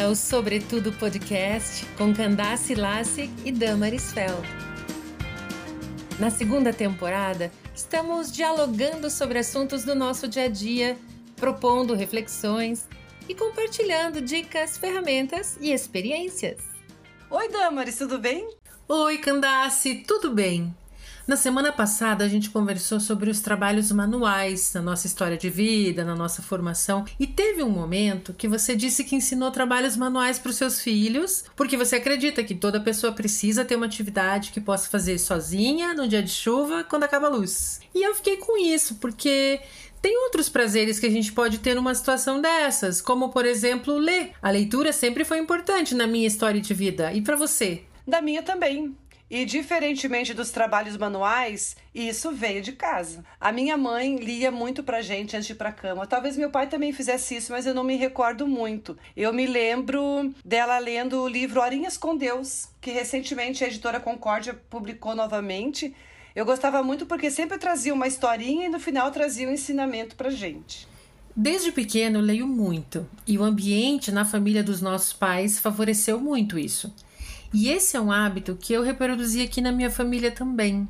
bem-vinda ao Sobretudo Podcast com Candace Lassig e Damaris Feld. Na segunda temporada, estamos dialogando sobre assuntos do nosso dia a dia, propondo reflexões e compartilhando dicas, ferramentas e experiências. Oi, Damaris, tudo bem? Oi, Candace, tudo bem? Na semana passada a gente conversou sobre os trabalhos manuais na nossa história de vida, na nossa formação, e teve um momento que você disse que ensinou trabalhos manuais para os seus filhos, porque você acredita que toda pessoa precisa ter uma atividade que possa fazer sozinha no dia de chuva, quando acaba a luz. E eu fiquei com isso, porque tem outros prazeres que a gente pode ter numa situação dessas, como por exemplo ler. A leitura sempre foi importante na minha história de vida. E para você? Da minha também. E diferentemente dos trabalhos manuais, isso veio de casa. A minha mãe lia muito pra gente antes de ir pra cama. Talvez meu pai também fizesse isso, mas eu não me recordo muito. Eu me lembro dela lendo o livro Horinhas com Deus, que recentemente a editora Concórdia publicou novamente. Eu gostava muito porque sempre trazia uma historinha e no final trazia um ensinamento pra gente. Desde pequeno leio muito, e o ambiente na família dos nossos pais favoreceu muito isso. E esse é um hábito que eu reproduzi aqui na minha família também.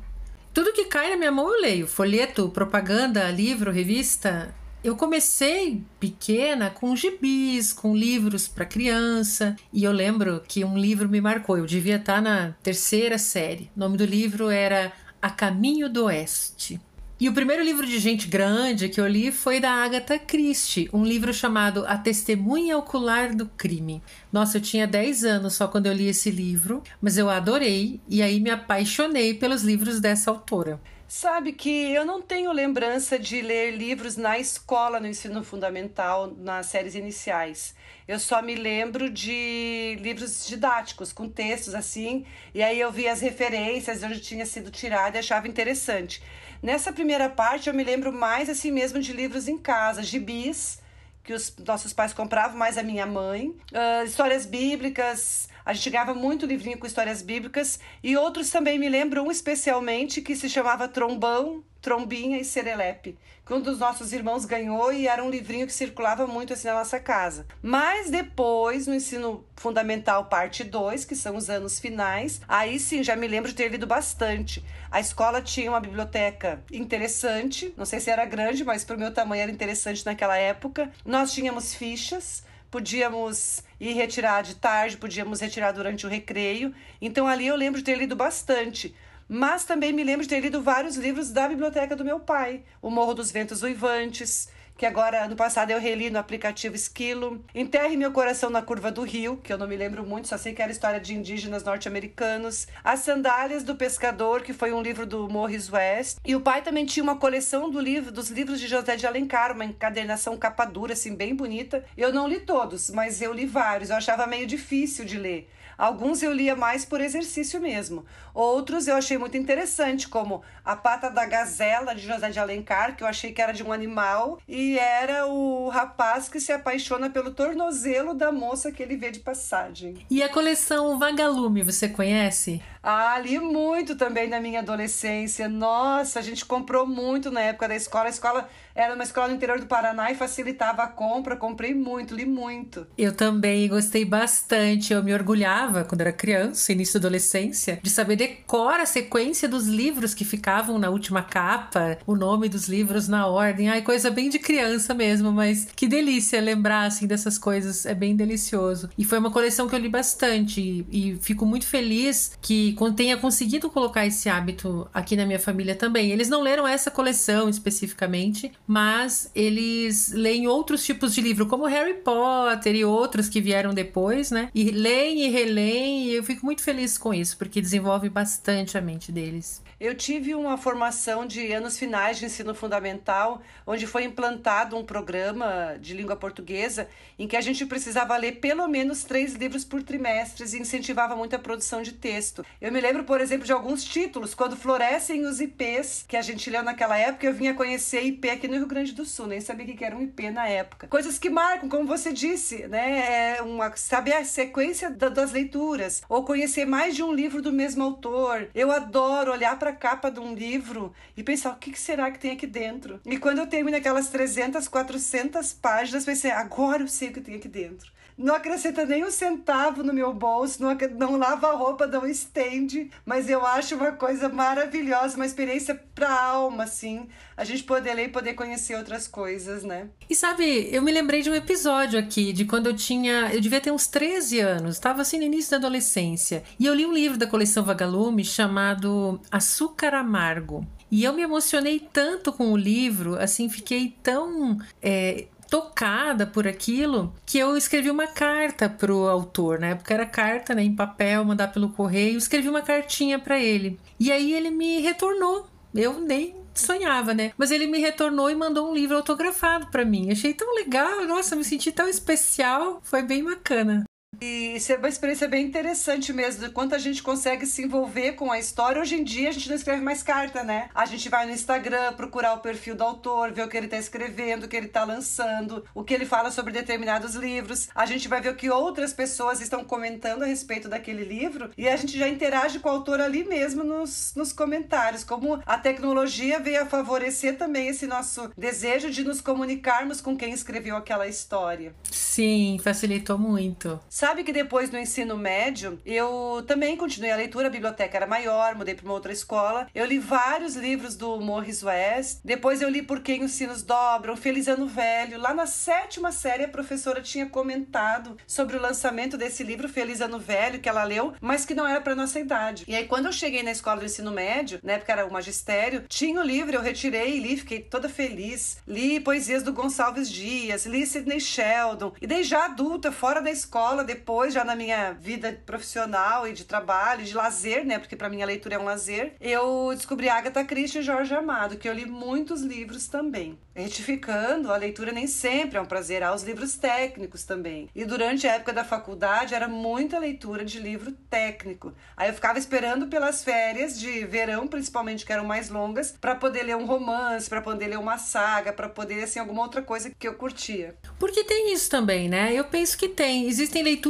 Tudo que cai na minha mão eu leio: folheto, propaganda, livro, revista. Eu comecei pequena com gibis, com livros para criança, e eu lembro que um livro me marcou. Eu devia estar na terceira série. O nome do livro era A Caminho do Oeste. E o primeiro livro de gente grande que eu li foi da Agatha Christie, um livro chamado A Testemunha Ocular do Crime. Nossa, eu tinha 10 anos só quando eu li esse livro, mas eu adorei e aí me apaixonei pelos livros dessa autora. Sabe que eu não tenho lembrança de ler livros na escola, no ensino fundamental, nas séries iniciais. Eu só me lembro de livros didáticos, com textos assim, e aí eu vi as referências de onde tinha sido tirado e achava interessante. Nessa primeira parte, eu me lembro mais assim mesmo de livros em casa, gibis, que os nossos pais compravam, mais a minha mãe, uh, histórias bíblicas. A gente ganhava muito livrinho com histórias bíblicas e outros também me lembro um especialmente que se chamava Trombão, Trombinha e Serelepe, que um dos nossos irmãos ganhou e era um livrinho que circulava muito assim na nossa casa. Mas depois, no ensino fundamental parte 2, que são os anos finais, aí sim já me lembro de ter lido bastante. A escola tinha uma biblioteca interessante, não sei se era grande, mas para o meu tamanho era interessante naquela época. Nós tínhamos fichas, podíamos ir retirar de tarde, podíamos retirar durante o recreio. Então ali eu lembro de ter lido bastante mas também me lembro de ter lido vários livros da biblioteca do meu pai, O Morro dos Ventos Uivantes, que agora no passado eu reli no aplicativo Esquilo, Enterre Meu Coração na Curva do Rio, que eu não me lembro muito, só sei que era história de indígenas norte-americanos, As Sandálias do Pescador, que foi um livro do Morris West, e o pai também tinha uma coleção do livro, dos livros de José de Alencar, uma encadernação capa dura, assim, bem bonita. Eu não li todos, mas eu li vários, eu achava meio difícil de ler. Alguns eu lia mais por exercício mesmo. Outros eu achei muito interessante, como A Pata da Gazela, de José de Alencar, que eu achei que era de um animal, e era o rapaz que se apaixona pelo tornozelo da moça que ele vê de passagem. E a coleção Vagalume, você conhece? Ah, li muito também na minha adolescência. Nossa, a gente comprou muito na época da escola. A escola era uma escola no interior do Paraná e facilitava a compra. Comprei muito, li muito. Eu também gostei bastante. Eu me orgulhava quando era criança, início da adolescência, de saber decor a sequência dos livros que ficavam na última capa, o nome dos livros na ordem. Ai, coisa bem de criança mesmo, mas que delícia lembrar assim dessas coisas. É bem delicioso. E foi uma coleção que eu li bastante e, e fico muito feliz que tenha conseguido colocar esse hábito aqui na minha família também. Eles não leram essa coleção especificamente, mas eles leem outros tipos de livro, como Harry Potter e outros que vieram depois, né? E leem e releem, e eu fico muito feliz com isso, porque desenvolve bastante a mente deles. Eu tive uma formação de anos finais de ensino fundamental, onde foi implantado um programa de língua portuguesa em que a gente precisava ler pelo menos três livros por trimestre e incentivava muito a produção de texto. Eu me lembro, por exemplo, de alguns títulos, quando florescem os IPs que a gente leu naquela época, eu vinha conhecer IP aqui no Rio Grande do Sul, nem sabia que era um IP na época. Coisas que marcam, como você disse, né? É uma, saber a sequência da, das leituras, ou conhecer mais de um livro do mesmo autor. Eu adoro olhar para a capa de um livro e pensar o que, que será que tem aqui dentro. E quando eu termino aquelas 300, 400 páginas, pensei, agora eu sei o que tem aqui dentro. Não acrescenta nem um centavo no meu bolso, não, não lava a roupa, não estende, mas eu acho uma coisa maravilhosa, uma experiência para a alma, assim, a gente poder ler e poder conhecer outras coisas, né? E sabe, eu me lembrei de um episódio aqui, de quando eu tinha, eu devia ter uns 13 anos, estava assim no início da adolescência, e eu li um livro da coleção Vagalume chamado Açúcar Amargo. E eu me emocionei tanto com o livro, assim, fiquei tão é, tocada por aquilo que eu escrevi uma carta pro autor, na época era carta, né, em papel, mandar pelo correio, escrevi uma cartinha para ele. E aí ele me retornou. Eu nem sonhava, né? Mas ele me retornou e mandou um livro autografado para mim. Achei tão legal, nossa, me senti tão especial, foi bem bacana. E isso é uma experiência bem interessante mesmo, de quanto a gente consegue se envolver com a história. Hoje em dia a gente não escreve mais carta, né? A gente vai no Instagram procurar o perfil do autor, ver o que ele está escrevendo, o que ele está lançando, o que ele fala sobre determinados livros. A gente vai ver o que outras pessoas estão comentando a respeito daquele livro e a gente já interage com o autor ali mesmo nos, nos comentários. Como a tecnologia veio a favorecer também esse nosso desejo de nos comunicarmos com quem escreveu aquela história. Sim, facilitou muito. Sabe sabe que depois no ensino médio, eu também continuei a leitura, a biblioteca era maior, mudei para uma outra escola. Eu li vários livros do Morris West. Depois eu li Por Quem os Sinos Dobram, Feliz Ano Velho. Lá na sétima série, a professora tinha comentado sobre o lançamento desse livro, Feliz Ano Velho, que ela leu, mas que não era para nossa idade. E aí, quando eu cheguei na escola do ensino médio, na época era o magistério, tinha o livro, eu retirei e li, fiquei toda feliz. Li poesias do Gonçalves Dias, li Sidney Sheldon. E daí, já adulta, fora da escola, depois já na minha vida profissional e de trabalho, de lazer, né? Porque para mim a leitura é um lazer, eu descobri Agatha Christie e Jorge Amado, que eu li muitos livros também. Retificando, a leitura nem sempre é um prazer, há os livros técnicos também. E durante a época da faculdade era muita leitura de livro técnico. Aí eu ficava esperando pelas férias de verão, principalmente que eram mais longas, para poder ler um romance, para poder ler uma saga, para poder assim alguma outra coisa que eu curtia. Porque tem isso também, né? Eu penso que tem. Existem leituras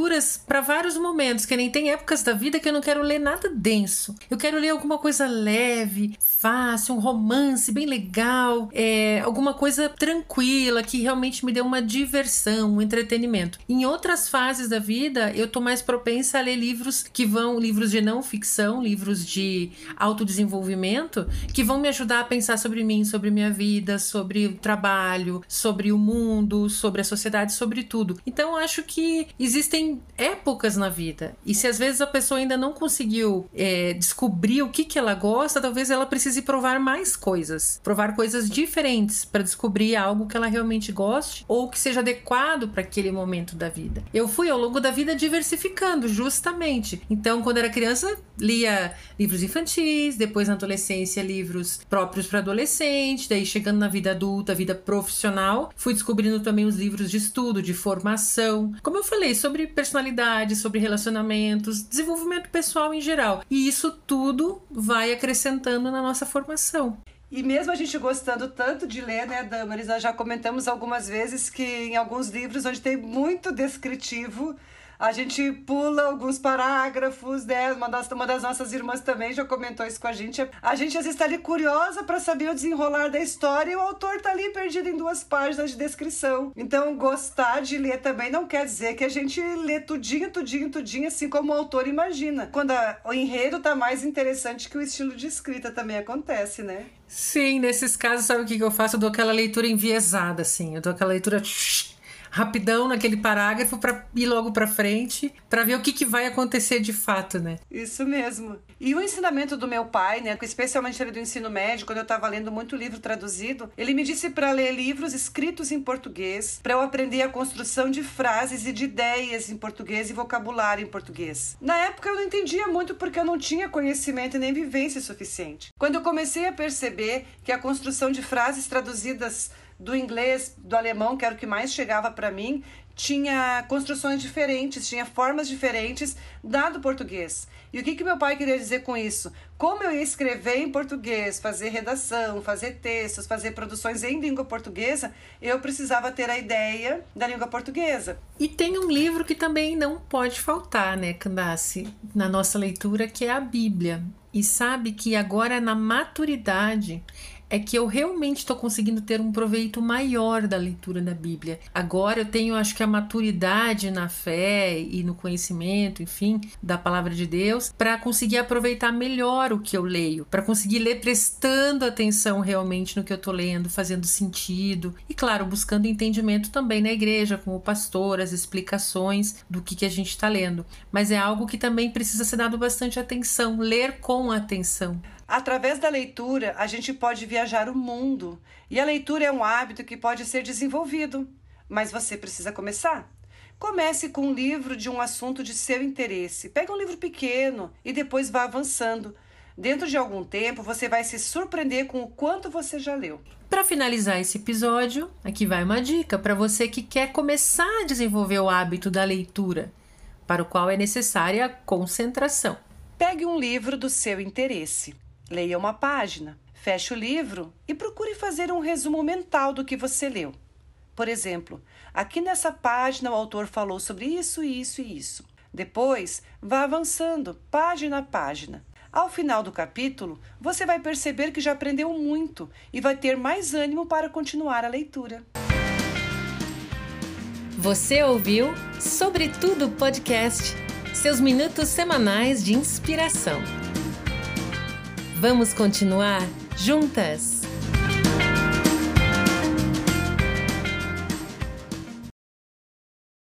para vários momentos, que nem tem épocas da vida que eu não quero ler nada denso. Eu quero ler alguma coisa leve, fácil, um romance bem legal, é, alguma coisa tranquila que realmente me dê uma diversão, um entretenimento. Em outras fases da vida, eu tô mais propensa a ler livros que vão, livros de não ficção, livros de autodesenvolvimento, que vão me ajudar a pensar sobre mim, sobre minha vida, sobre o trabalho, sobre o mundo, sobre a sociedade, sobre tudo. Então, acho que existem épocas na vida. E se às vezes a pessoa ainda não conseguiu é, descobrir o que, que ela gosta, talvez ela precise provar mais coisas, provar coisas diferentes para descobrir algo que ela realmente goste ou que seja adequado para aquele momento da vida. Eu fui ao longo da vida diversificando, justamente. Então, quando era criança, lia livros infantis, depois na adolescência, livros próprios para adolescente, daí chegando na vida adulta, vida profissional, fui descobrindo também os livros de estudo, de formação. Como eu falei, sobre personalidade, sobre relacionamentos, desenvolvimento pessoal em geral. E isso tudo vai acrescentando na nossa formação. E mesmo a gente gostando tanto de ler, né, Damaris, nós já comentamos algumas vezes que em alguns livros onde tem muito descritivo, a gente pula alguns parágrafos, né? Uma das, uma das nossas irmãs também já comentou isso com a gente. A gente às vezes está ali curiosa para saber o desenrolar da história e o autor está ali perdido em duas páginas de descrição. Então, gostar de ler também não quer dizer que a gente lê tudinho, tudinho, tudinho, assim como o autor imagina. Quando a, o enredo tá mais interessante que o estilo de escrita também acontece, né? Sim, nesses casos, sabe o que eu faço? Eu dou aquela leitura enviesada, assim. Eu dou aquela leitura rapidão naquele parágrafo para ir logo para frente, para ver o que, que vai acontecer de fato, né? Isso mesmo. E o ensinamento do meu pai, né, especialmente ele do ensino médio, quando eu estava lendo muito livro traduzido, ele me disse para ler livros escritos em português, para eu aprender a construção de frases e de ideias em português e vocabulário em português. Na época eu não entendia muito porque eu não tinha conhecimento nem vivência suficiente. Quando eu comecei a perceber que a construção de frases traduzidas do inglês, do alemão, que era o que mais chegava para mim, tinha construções diferentes, tinha formas diferentes da do português. E o que, que meu pai queria dizer com isso? Como eu ia escrever em português, fazer redação, fazer textos, fazer produções em língua portuguesa, eu precisava ter a ideia da língua portuguesa. E tem um livro que também não pode faltar, né, Candace, na nossa leitura, que é a Bíblia. E sabe que agora na maturidade é que eu realmente estou conseguindo ter um proveito maior da leitura da Bíblia. Agora eu tenho, acho que, a maturidade na fé e no conhecimento, enfim, da palavra de Deus, para conseguir aproveitar melhor o que eu leio, para conseguir ler prestando atenção realmente no que eu estou lendo, fazendo sentido e, claro, buscando entendimento também na igreja, com o pastor, as explicações do que, que a gente está lendo. Mas é algo que também precisa ser dado bastante atenção, ler com atenção. Através da leitura, a gente pode viajar o mundo. E a leitura é um hábito que pode ser desenvolvido. Mas você precisa começar. Comece com um livro de um assunto de seu interesse. Pegue um livro pequeno e depois vá avançando. Dentro de algum tempo, você vai se surpreender com o quanto você já leu. Para finalizar esse episódio, aqui vai uma dica para você que quer começar a desenvolver o hábito da leitura, para o qual é necessária a concentração. Pegue um livro do seu interesse. Leia uma página, feche o livro e procure fazer um resumo mental do que você leu. Por exemplo, aqui nessa página o autor falou sobre isso, isso e isso. Depois, vá avançando, página a página. Ao final do capítulo, você vai perceber que já aprendeu muito e vai ter mais ânimo para continuar a leitura. Você ouviu Sobretudo Podcast seus minutos semanais de inspiração. Vamos continuar juntas?